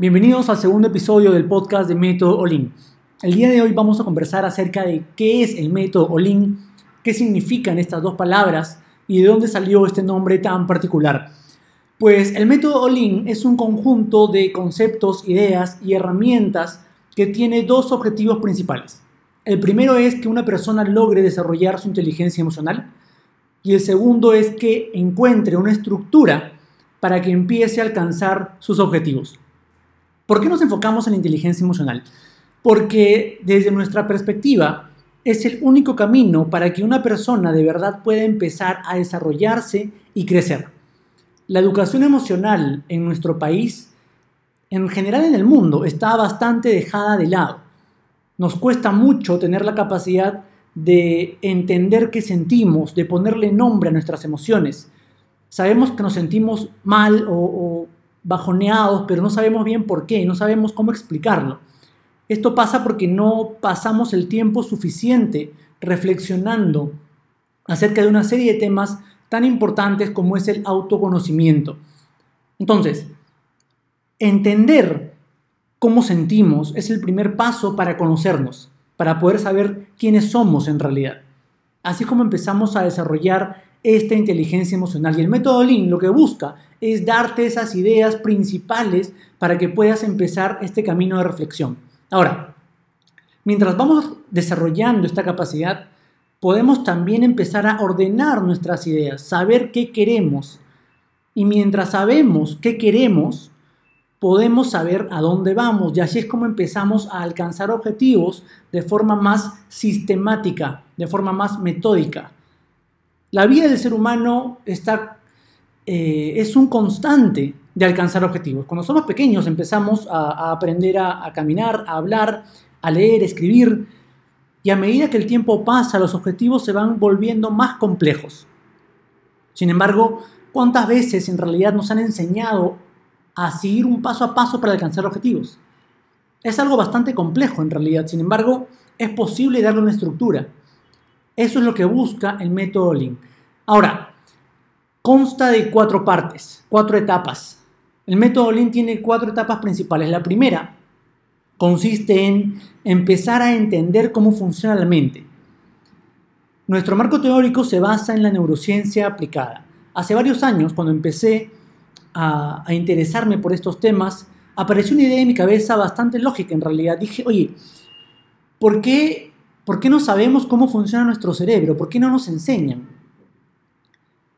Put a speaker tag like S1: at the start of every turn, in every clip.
S1: Bienvenidos al segundo episodio del podcast de Método Olin. El día de hoy vamos a conversar acerca de qué es el método Olin, qué significan estas dos palabras y de dónde salió este nombre tan particular. Pues el método Olin es un conjunto de conceptos, ideas y herramientas que tiene dos objetivos principales. El primero es que una persona logre desarrollar su inteligencia emocional y el segundo es que encuentre una estructura para que empiece a alcanzar sus objetivos. ¿Por qué nos enfocamos en la inteligencia emocional? Porque desde nuestra perspectiva es el único camino para que una persona de verdad pueda empezar a desarrollarse y crecer. La educación emocional en nuestro país, en general en el mundo, está bastante dejada de lado. Nos cuesta mucho tener la capacidad de entender qué sentimos, de ponerle nombre a nuestras emociones. Sabemos que nos sentimos mal o, bajoneados, pero no sabemos bien por qué, no sabemos cómo explicarlo. Esto pasa porque no pasamos el tiempo suficiente reflexionando acerca de una serie de temas tan importantes como es el autoconocimiento. Entonces, entender cómo sentimos es el primer paso para conocernos, para poder saber quiénes somos en realidad. Así como empezamos a desarrollar esta inteligencia emocional. Y el método Lean lo que busca es darte esas ideas principales para que puedas empezar este camino de reflexión. Ahora, mientras vamos desarrollando esta capacidad, podemos también empezar a ordenar nuestras ideas, saber qué queremos. Y mientras sabemos qué queremos, podemos saber a dónde vamos y así es como empezamos a alcanzar objetivos de forma más sistemática, de forma más metódica. La vida del ser humano está, eh, es un constante de alcanzar objetivos. Cuando somos pequeños empezamos a, aprender a, a caminar, a hablar, a leer, escribir, y a medida que el tiempo pasa los objetivos se van volviendo más complejos. Sin embargo, ¿cuántas veces en realidad nos han enseñado a seguir un paso a paso para alcanzar objetivos. Es algo bastante complejo en realidad, sin embargo, es posible darle una estructura. Eso es lo que busca el método Lean. Ahora, consta de cuatro partes, cuatro etapas. El método Lean tiene cuatro etapas principales. La primera consiste en empezar a entender cómo funciona la mente. Nuestro marco teórico se basa en la neurociencia aplicada. Hace varios años, cuando empecé a, interesarme por estos temas, apareció una idea en mi cabeza bastante lógica en realidad. Dije, oye, ¿por qué, ¿por qué no sabemos cómo funciona nuestro cerebro? ¿Por qué no nos enseñan?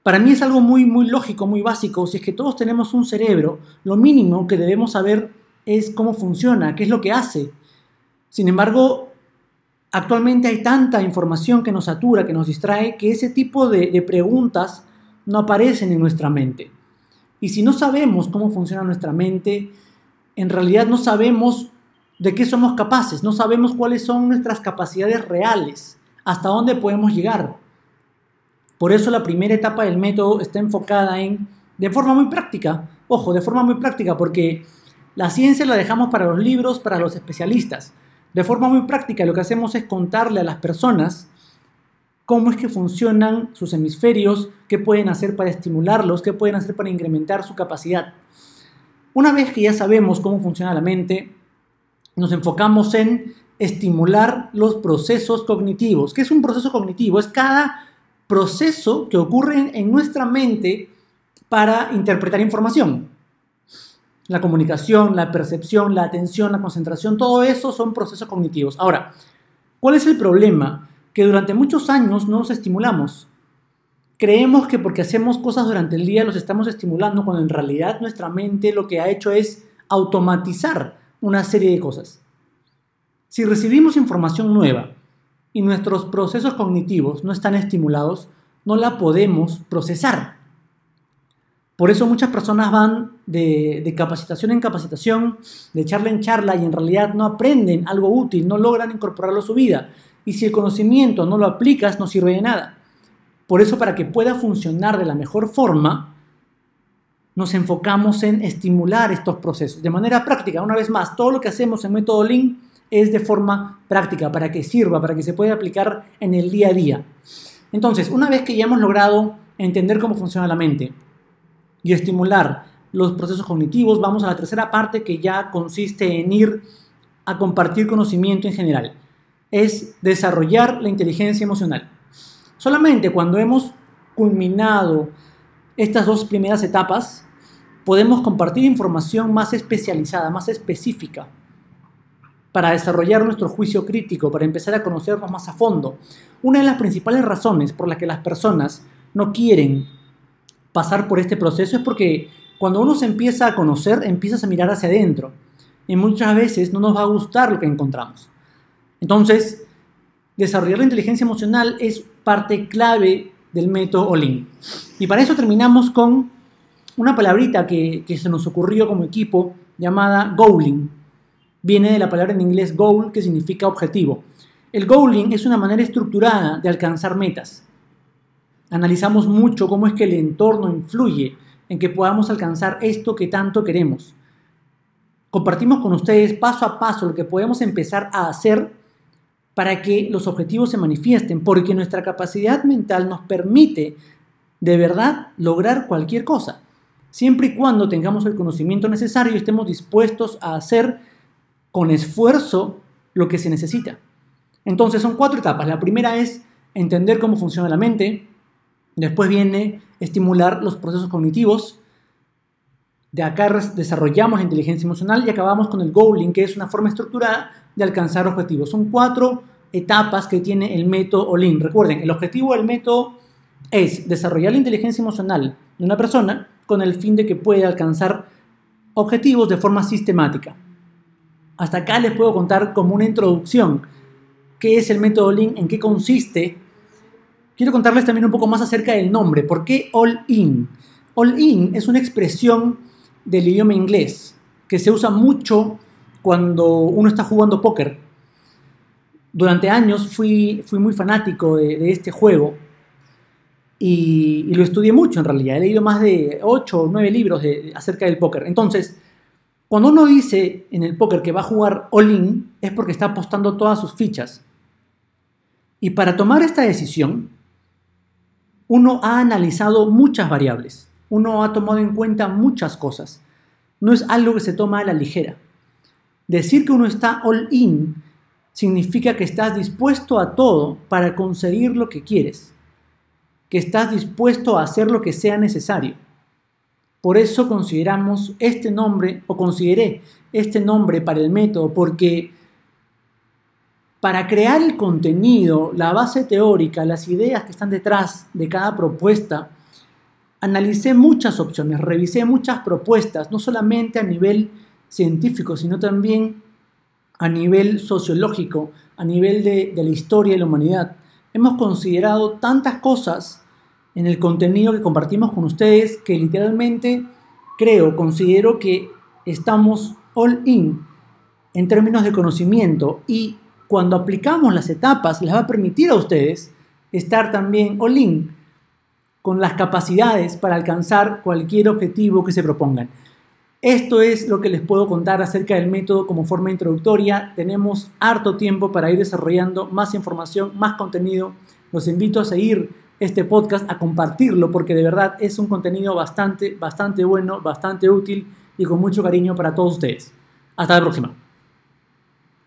S1: Para mí es algo muy, muy lógico, muy básico. Si es que todos tenemos un cerebro, lo mínimo que debemos saber es cómo funciona, qué es lo que hace. Sin embargo, actualmente hay tanta información que nos satura, que nos distrae, que ese tipo de preguntas no aparecen en nuestra mente. Y si no sabemos cómo funciona nuestra mente, en realidad no sabemos de qué somos capaces, no sabemos cuáles son nuestras capacidades reales, hasta dónde podemos llegar. Por eso la primera etapa del método está enfocada en, de forma muy práctica, ojo, de forma muy práctica, porque la ciencia la dejamos para los libros, para los especialistas. De forma muy práctica lo que hacemos es contarle a las personas cómo es que funcionan sus hemisferios, qué pueden hacer para estimularlos, qué pueden hacer para incrementar su capacidad. Una vez que ya sabemos cómo funciona la mente, nos enfocamos en estimular los procesos cognitivos. ¿Qué es un proceso cognitivo? Es cada proceso que ocurre en nuestra mente para interpretar información. La comunicación, la percepción, la atención, la concentración, todo eso son procesos cognitivos. Ahora, ¿cuál es el problema? que durante muchos años no nos estimulamos. Creemos que porque hacemos cosas durante el día los estamos estimulando cuando en realidad nuestra mente lo que ha hecho es automatizar una serie de cosas. Si recibimos información nueva y nuestros procesos cognitivos no están estimulados, no la podemos procesar. Por eso muchas personas van de, capacitación en capacitación, de charla en charla y en realidad no aprenden algo útil, no logran incorporarlo a su vida. Y si el conocimiento no lo aplicas, no sirve de nada. Por eso, para que pueda funcionar de la mejor forma, nos enfocamos en estimular estos procesos de manera práctica. Una vez más, todo lo que hacemos en Método Lean es de forma práctica, para que sirva, para que se pueda aplicar en el día a día. Entonces, una vez que ya hemos logrado entender cómo funciona la mente y estimular los procesos cognitivos, vamos a la tercera parte que ya consiste en ir a compartir conocimiento en general. Es desarrollar la inteligencia emocional. Solamente cuando hemos culminado estas dos primeras etapas, podemos compartir información más especializada, más específica, para desarrollar nuestro juicio crítico, para empezar a conocernos más a fondo. Una de las principales razones por las que las personas no quieren pasar por este proceso es porque cuando uno se empieza a conocer, empiezas a mirar hacia adentro. Y muchas veces no nos va a gustar lo que encontramos. Entonces, desarrollar la inteligencia emocional es parte clave del método Olin. Y para eso terminamos con una palabrita que, se nos ocurrió como equipo llamada goaling. Viene de la palabra en inglés goal, que significa objetivo. El goaling es una manera estructurada de alcanzar metas. Analizamos mucho cómo es que el entorno influye en que podamos alcanzar esto que tanto queremos. Compartimos con ustedes paso a paso lo que podemos empezar a hacer para que los objetivos se manifiesten, porque nuestra capacidad mental nos permite de verdad lograr cualquier cosa siempre y cuando tengamos el conocimiento necesario y estemos dispuestos a hacer con esfuerzo lo que se necesita. Entonces son cuatro etapas. La primera es entender cómo funciona la mente, después viene estimular los procesos cognitivos, de acá desarrollamos la inteligencia emocional y acabamos con el goaling, que es una forma estructurada de alcanzar objetivos. Son cuatro etapas que tiene el método OLIN. Recuerden, el objetivo del método es desarrollar la inteligencia emocional de una persona con el fin de que pueda alcanzar objetivos de forma sistemática. Hasta acá les puedo contar como una introducción qué es el método Lean, en qué consiste. Quiero contarles también un poco más acerca del nombre. ¿Por qué All In? All In es una expresión del idioma inglés que se usa mucho cuando uno está jugando póker. Durante años fui, muy fanático de, de este juego y, lo estudié mucho en realidad. He leído más de 8 o 9 libros acerca del póker. Entonces, cuando uno dice en el póker que va a jugar all-in, es porque está apostando todas sus fichas. Y para tomar esta decisión, uno ha analizado muchas variables. Uno ha tomado en cuenta muchas cosas. No es algo que se toma a la ligera. Decir que uno está all-in significa que estás dispuesto a todo para conseguir lo que quieres que estás dispuesto a hacer lo que sea necesario. Por eso consideramos este nombre, o consideré este nombre para el método, porque para crear el contenido, la base teórica, las ideas que están detrás de cada propuesta, analicé muchas opciones, revisé muchas propuestas, no solamente a nivel científico, sino también a nivel sociológico, a nivel de, de la historia de la humanidad. Hemos considerado tantas cosas en el contenido que compartimos con ustedes que literalmente creo, considero que estamos all in en términos de conocimiento y cuando aplicamos las etapas les va a permitir a ustedes estar también all in con las capacidades para alcanzar cualquier objetivo que se propongan. Esto es lo que les puedo contar acerca del método como forma introductoria. Tenemos harto tiempo para ir desarrollando más información, más contenido. Los invito a seguir este podcast, a compartirlo, porque de verdad es un contenido bastante, bastante bueno, bastante útil y con mucho cariño para todos ustedes. Hasta la próxima.